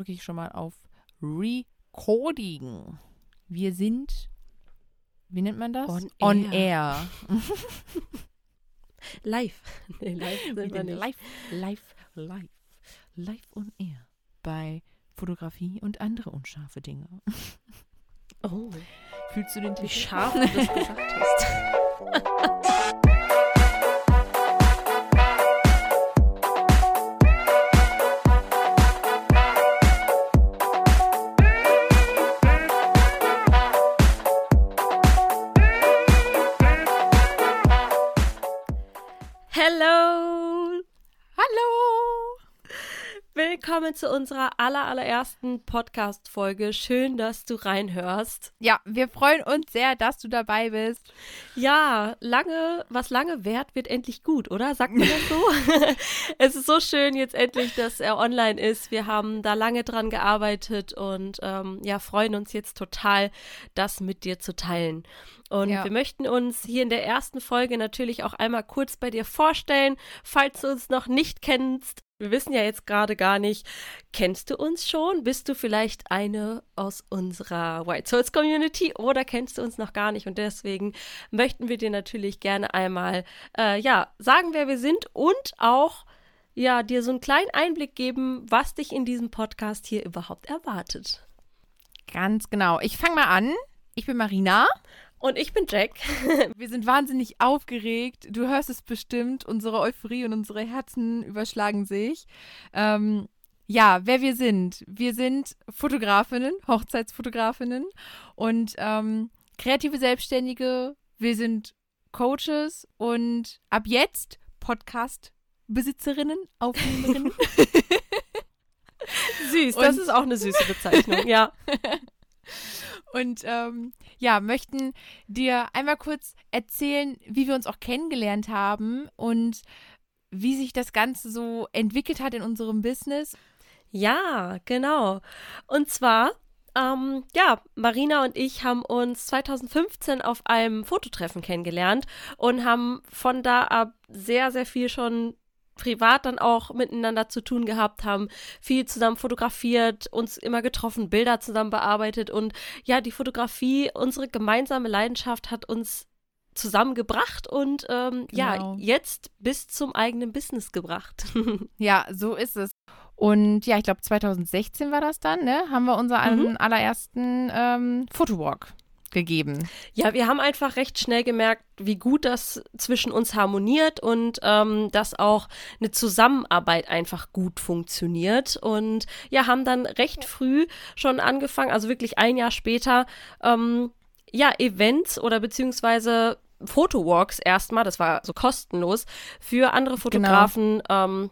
drücke ich schon mal auf Recording. Wir sind, wie nennt man das? On On air. air. Live. Nee, live sind wir nicht. live, live, live, live on air. Bei Fotografie und andere unscharfe Dinge. Oh, Fühlst du den wie Titel? scharf du das gesagt hast. Willkommen zu unserer aller, allerersten Podcast-Folge. Schön, dass du reinhörst. Ja, wir freuen uns sehr, dass du dabei bist. Ja, lange, was lange währt, wird endlich gut, oder? Sagt man das so? es ist so schön jetzt endlich, dass er online ist. Wir haben da lange dran gearbeitet und ähm, ja, freuen uns jetzt total, das mit dir zu teilen. Und Ja. wir möchten uns hier in der ersten Folge natürlich auch einmal kurz bei dir vorstellen, falls du uns noch nicht kennst. Wir wissen ja jetzt gerade gar nicht, kennst du uns schon? Bist du vielleicht eine aus unserer White Souls Community oder kennst du uns noch gar nicht? Und deswegen möchten wir dir natürlich gerne einmal, äh, ja, sagen, wer wir sind und auch, ja, dir so einen kleinen Einblick geben, was dich in diesem Podcast hier überhaupt erwartet. Ganz genau. Ich fange mal an. Ich bin Marina. Und ich bin Jack. Wir sind wahnsinnig aufgeregt. Du hörst es bestimmt. Unsere Euphorie und unsere Herzen überschlagen sich. Ähm, ja, wer wir sind. Wir sind Fotografinnen, Hochzeitsfotografinnen und ähm, kreative Selbstständige. Wir sind Coaches und ab jetzt Podcast-Besitzerinnen, Aufnehmerinnen. Süß, das Und- ist auch eine süße Bezeichnung, ja. Und ähm, ja, möchten dir einmal kurz erzählen, wie wir uns auch kennengelernt haben und wie sich das Ganze so entwickelt hat in unserem Business. Ja, genau. Und zwar, ähm, ja, Marina und ich haben uns 2015 auf einem Fototreffen kennengelernt und haben von da ab sehr, sehr viel schon privat dann auch miteinander zu tun gehabt, haben viel zusammen fotografiert, uns immer getroffen, Bilder zusammen bearbeitet und ja, die Fotografie, unsere gemeinsame Leidenschaft hat uns zusammengebracht und ähm, ja, Genau. jetzt bis zum eigenen Business gebracht. Ja, so ist es. Und ja, ich glaube 2016 war das dann, ne? Haben wir unseren Mhm. allerersten ähm, Fotowalk gegeben. Ja, wir haben einfach recht schnell gemerkt, wie gut das zwischen uns harmoniert und ähm, dass auch eine Zusammenarbeit einfach gut funktioniert. Und ja, haben dann recht früh schon angefangen, also wirklich ein Jahr später, ähm, ja, Events oder beziehungsweise Fotowalks erstmal, das war so kostenlos, für andere Fotografen ähm,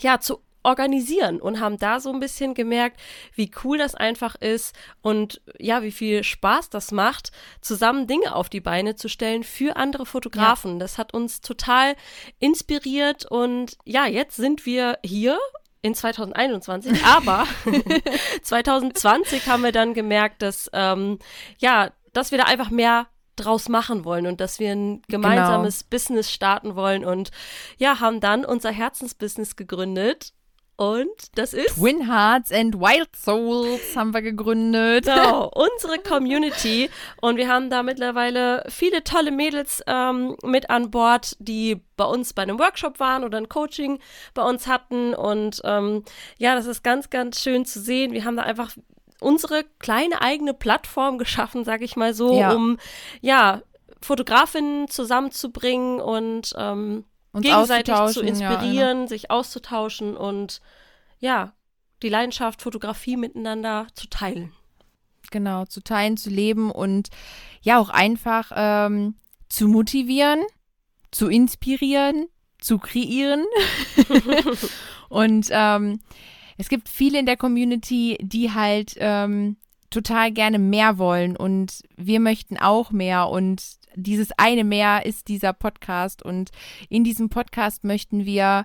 ja, zu organisieren und haben da so ein bisschen gemerkt, wie cool das einfach ist und ja, wie viel Spaß das macht, zusammen Dinge auf die Beine zu stellen für andere Fotografen. Das hat uns total inspiriert und ja, jetzt sind wir hier in 2021, aber 2020 haben wir dann gemerkt, dass ähm, ja, dass wir da einfach mehr draus machen wollen und dass wir ein gemeinsames Business starten wollen und ja, haben dann unser Herzensbusiness gegründet und das ist Twin Hearts and Wild Souls haben wir gegründet. Genau, unsere Community. Und wir haben da mittlerweile viele tolle Mädels ähm, mit an Bord, die bei uns bei einem Workshop waren oder ein Coaching bei uns hatten. Und ähm, ja, das ist ganz, ganz schön zu sehen. Wir haben da einfach unsere kleine eigene Plattform geschaffen, sag ich mal so, Ja. um ja, Fotografinnen zusammenzubringen und ähm, Uns gegenseitig zu auszutauschen, ja, inspirieren, sich auszutauschen und ja, die Leidenschaft Fotografie miteinander zu teilen. genau, zu teilen, zu leben und ja auch einfach ähm, zu motivieren, zu inspirieren, zu kreieren. und ähm, es gibt viele in der Community, die halt ähm, total gerne mehr wollen und wir möchten auch mehr und dieses eine mehr ist dieser Podcast und in diesem Podcast möchten wir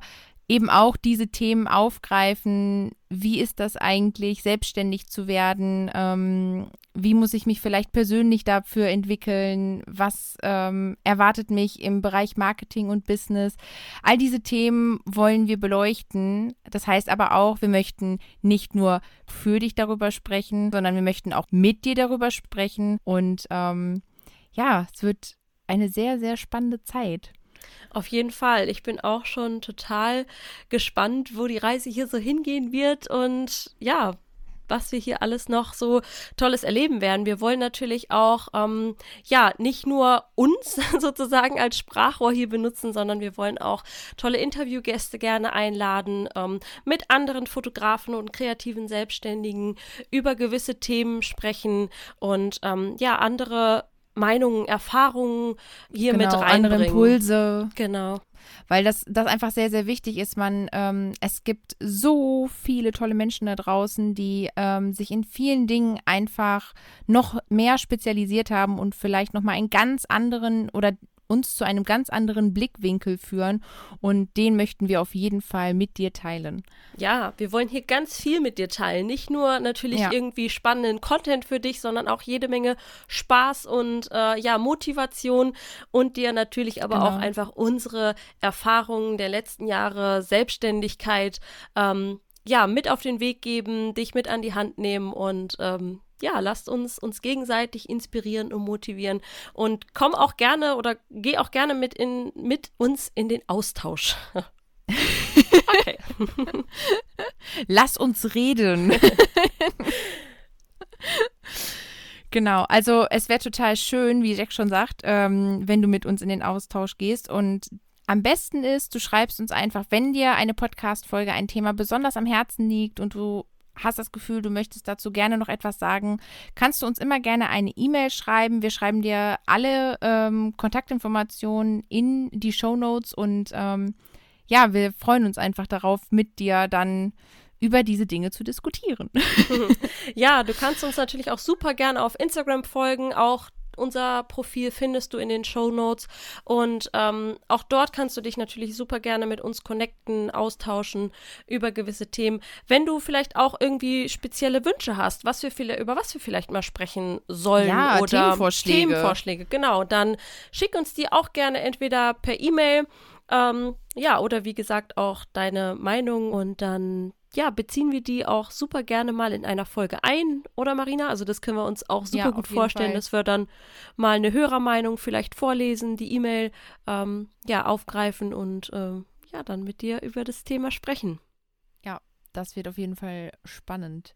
eben auch diese Themen aufgreifen. Wie ist das eigentlich, selbstständig zu werden? Ähm, wie muss ich mich vielleicht persönlich dafür entwickeln? Was ähm, erwartet mich im Bereich Marketing und Business? All diese Themen wollen wir beleuchten. Das heißt aber auch, wir möchten nicht nur für dich darüber sprechen, sondern wir möchten auch mit dir darüber sprechen. Und ähm, ja, es wird eine sehr, sehr spannende Zeit. Auf jeden Fall. Ich bin auch schon total gespannt, wo die Reise hier so hingehen wird und ja, was wir hier alles noch so Tolles erleben werden. Wir wollen natürlich auch, ähm, ja, nicht nur uns sozusagen als Sprachrohr hier benutzen, sondern wir wollen auch tolle Interviewgäste gerne einladen, ähm, mit anderen Fotografen und kreativen Selbstständigen über gewisse Themen sprechen und ähm, ja, andere Meinungen, Erfahrungen hier genau, mit reinbringen. Andere Impulse. Genau. Weil das, das einfach sehr, sehr wichtig ist. Man, ähm, es gibt so viele tolle Menschen da draußen, die ähm, sich in vielen Dingen einfach noch mehr spezialisiert haben und vielleicht nochmal einen ganz anderen oder uns zu einem ganz anderen Blickwinkel führen und den möchten wir auf jeden Fall mit dir teilen. Ja, wir wollen hier ganz viel mit dir teilen. Nicht nur natürlich ja. irgendwie spannenden Content für dich, sondern auch jede Menge Spaß und äh, ja, Motivation und dir natürlich aber genau. auch einfach unsere Erfahrungen der letzten Jahre, Selbstständigkeit, ähm, ja, mit auf den Weg geben, dich mit an die Hand nehmen und ähm, ja, lasst uns uns gegenseitig inspirieren und motivieren und komm auch gerne oder geh auch gerne mit in mit uns in den Austausch. okay. Lass uns reden. Genau, also es wäre total schön, wie Jack schon sagt, ähm, wenn du mit uns in den Austausch gehst. Und am besten ist, du schreibst uns einfach, wenn dir eine Podcast-Folge, ein Thema besonders am Herzen liegt und du hast das Gefühl, du möchtest dazu gerne noch etwas sagen, kannst du uns immer gerne eine E-Mail schreiben. Wir schreiben dir alle ähm, Kontaktinformationen in die Show Notes und ähm, ja, wir freuen uns einfach darauf, mit dir dann über diese Dinge zu diskutieren. ja, du kannst uns natürlich auch super gerne auf Instagram folgen. Auch unser Profil findest du in den Show Notes. Und ähm, auch dort kannst du dich natürlich super gerne mit uns connecten, austauschen über gewisse Themen. Wenn du vielleicht auch irgendwie spezielle Wünsche hast, was wir viele, über was wir vielleicht mal sprechen sollen ja, oder Themenvorschläge. Themenvorschläge, genau, dann schick uns die auch gerne entweder per E-Mail. Ähm, ja, oder wie gesagt auch deine Meinung und dann ja, beziehen wir die auch super gerne mal in einer Folge ein, oder Marina? Also das können wir uns auch super ja, gut vorstellen, Fall. dass wir dann mal eine Hörermeinung vielleicht vorlesen, die E-Mail ähm, ja aufgreifen und ähm, ja dann mit dir über das Thema sprechen. Ja, das wird auf jeden Fall spannend.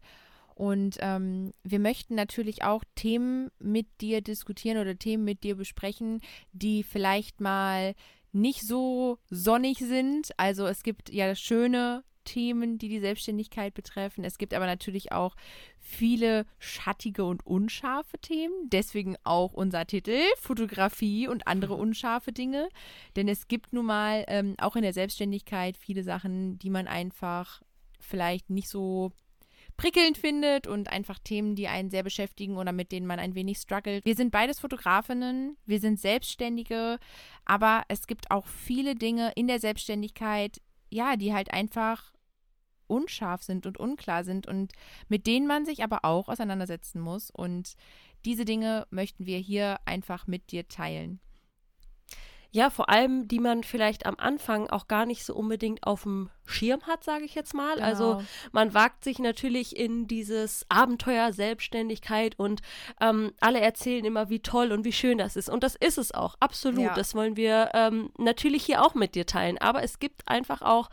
Und ähm, wir möchten natürlich auch Themen mit dir diskutieren oder Themen mit dir besprechen, die vielleicht mal nicht so sonnig sind. Also es gibt ja schöne Themen, die die Selbstständigkeit betreffen. Es gibt aber natürlich auch viele schattige und unscharfe Themen. Deswegen auch unser Titel Fotografie und andere mhm. unscharfe Dinge. Denn es gibt nun mal ähm, auch in der Selbstständigkeit viele Sachen, die man einfach vielleicht nicht so prickelnd findet und einfach Themen, die einen sehr beschäftigen oder mit denen man ein wenig struggelt. Wir sind beides Fotografinnen, wir sind Selbstständige, aber es gibt auch viele Dinge in der Selbstständigkeit, ja, die halt einfach unscharf sind und unklar sind und mit denen man sich aber auch auseinandersetzen muss. Und diese Dinge möchten wir hier einfach mit dir teilen. Ja, vor allem, die man vielleicht am Anfang auch gar nicht so unbedingt auf dem Schirm hat, sage ich jetzt mal. Also, genau. Also man wagt sich natürlich in dieses Abenteuer Selbstständigkeit und ähm, alle erzählen immer, wie toll und wie schön das ist. Und das ist es auch, absolut. Ja. Das wollen wir ähm, natürlich hier auch mit dir teilen. Aber es gibt einfach auch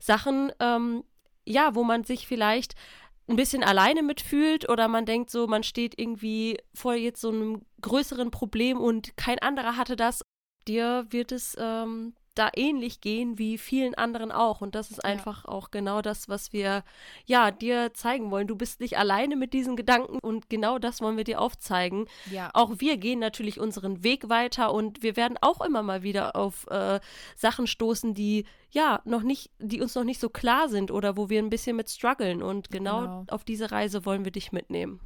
Sachen, ähm, ja, wo man sich vielleicht ein bisschen alleine mitfühlt oder man denkt so, man steht irgendwie vor jetzt so einem größeren Problem und kein anderer hatte das. Dir wird es ähm, da ähnlich gehen wie vielen anderen auch. Und das ist einfach ja. auch genau das, was wir ja dir zeigen wollen. Du bist nicht alleine mit diesen Gedanken und genau das wollen wir dir aufzeigen. Ja. Auch wir gehen natürlich unseren Weg weiter und wir werden auch immer mal wieder auf äh, Sachen stoßen, die ja noch nicht, die uns noch nicht so klar sind oder wo wir ein bisschen mit strugglen. Und genau, genau. auf diese Reise wollen wir dich mitnehmen.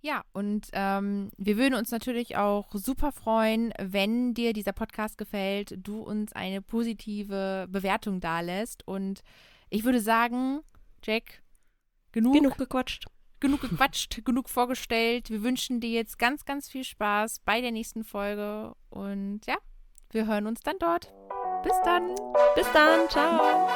Ja, und ähm, wir würden uns natürlich auch super freuen, wenn dir dieser Podcast gefällt, du uns eine positive Bewertung dalässt. Und ich würde sagen, Jack, genug, genug gequatscht. Genug gequatscht, genug vorgestellt. Wir wünschen dir jetzt ganz, ganz viel Spaß bei der nächsten Folge. Und ja, wir hören uns dann dort. Bis dann. Bis dann. Ciao.